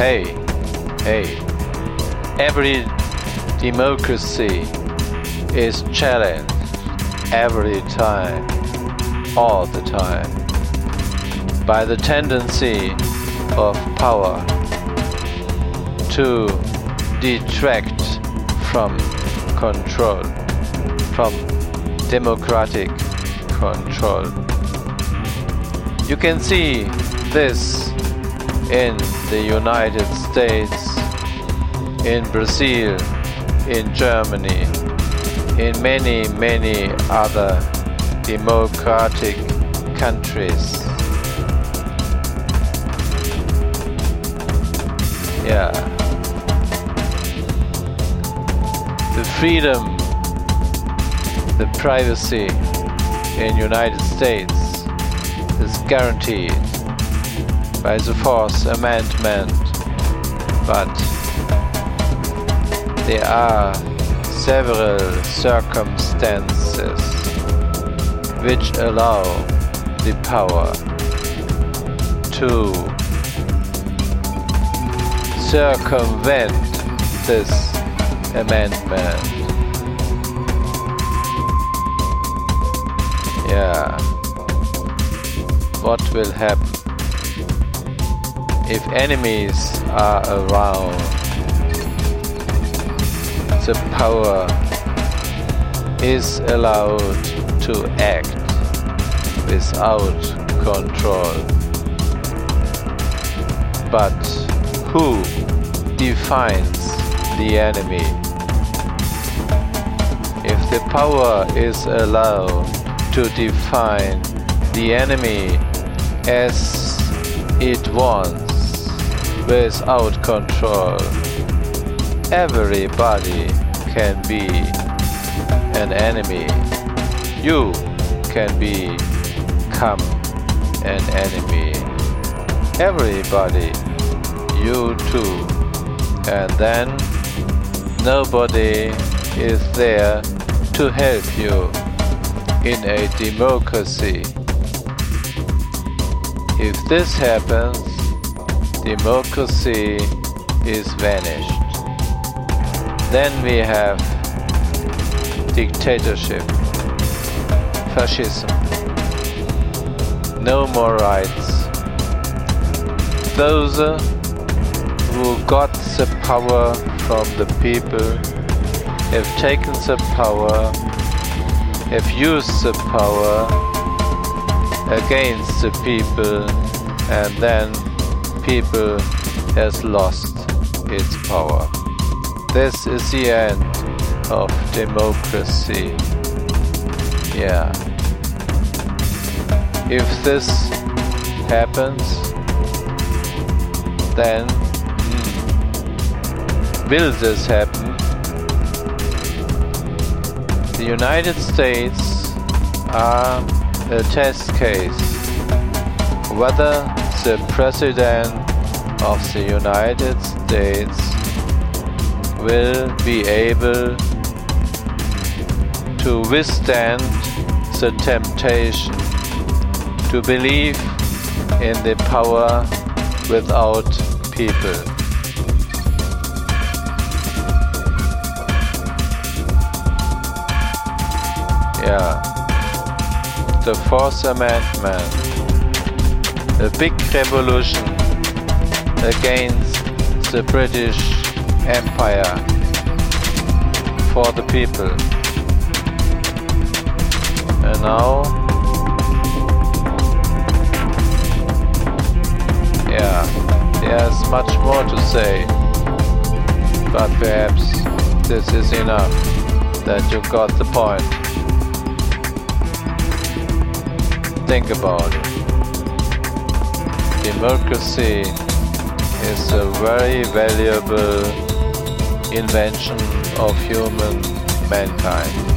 Hey, hey, every democracy is challenged every time, all the time, by the tendency of power to detract from control, from democratic control. You can see this in the United States, in Brazil, in Germany, in many, many other democratic countries. Yeah. The freedom, the privacy in United States is guaranteed by the Fourth Amendment, but there are several circumstances which allow the power to circumvent this amendment. Yeah. What will happen if enemies are around? The power is allowed to act without control. But who defines the enemy? If the power is allowed to define the enemy as it wants without control, everybody can be an enemy. You can become an enemy. Everybody, you too. And then nobody is there to help you in a democracy. If this happens, democracy is vanished. Then we have dictatorship, fascism, no more rights. Those who got the power from the people have taken the power, have used the power against the people, and then people has lost its power. This is the end of democracy. Yeah. If this happens, then hmm, will this happen? The United States are a test case whether the President of the United States will be able to withstand the temptation to believe in the power without people. Yeah. The Fourth Amendment. A big revolution against the British Empire for the people. And now, yeah, there's much more to say, but perhaps this is enough that you got the point. Think about it. Democracy is a very valuable invention of human mankind.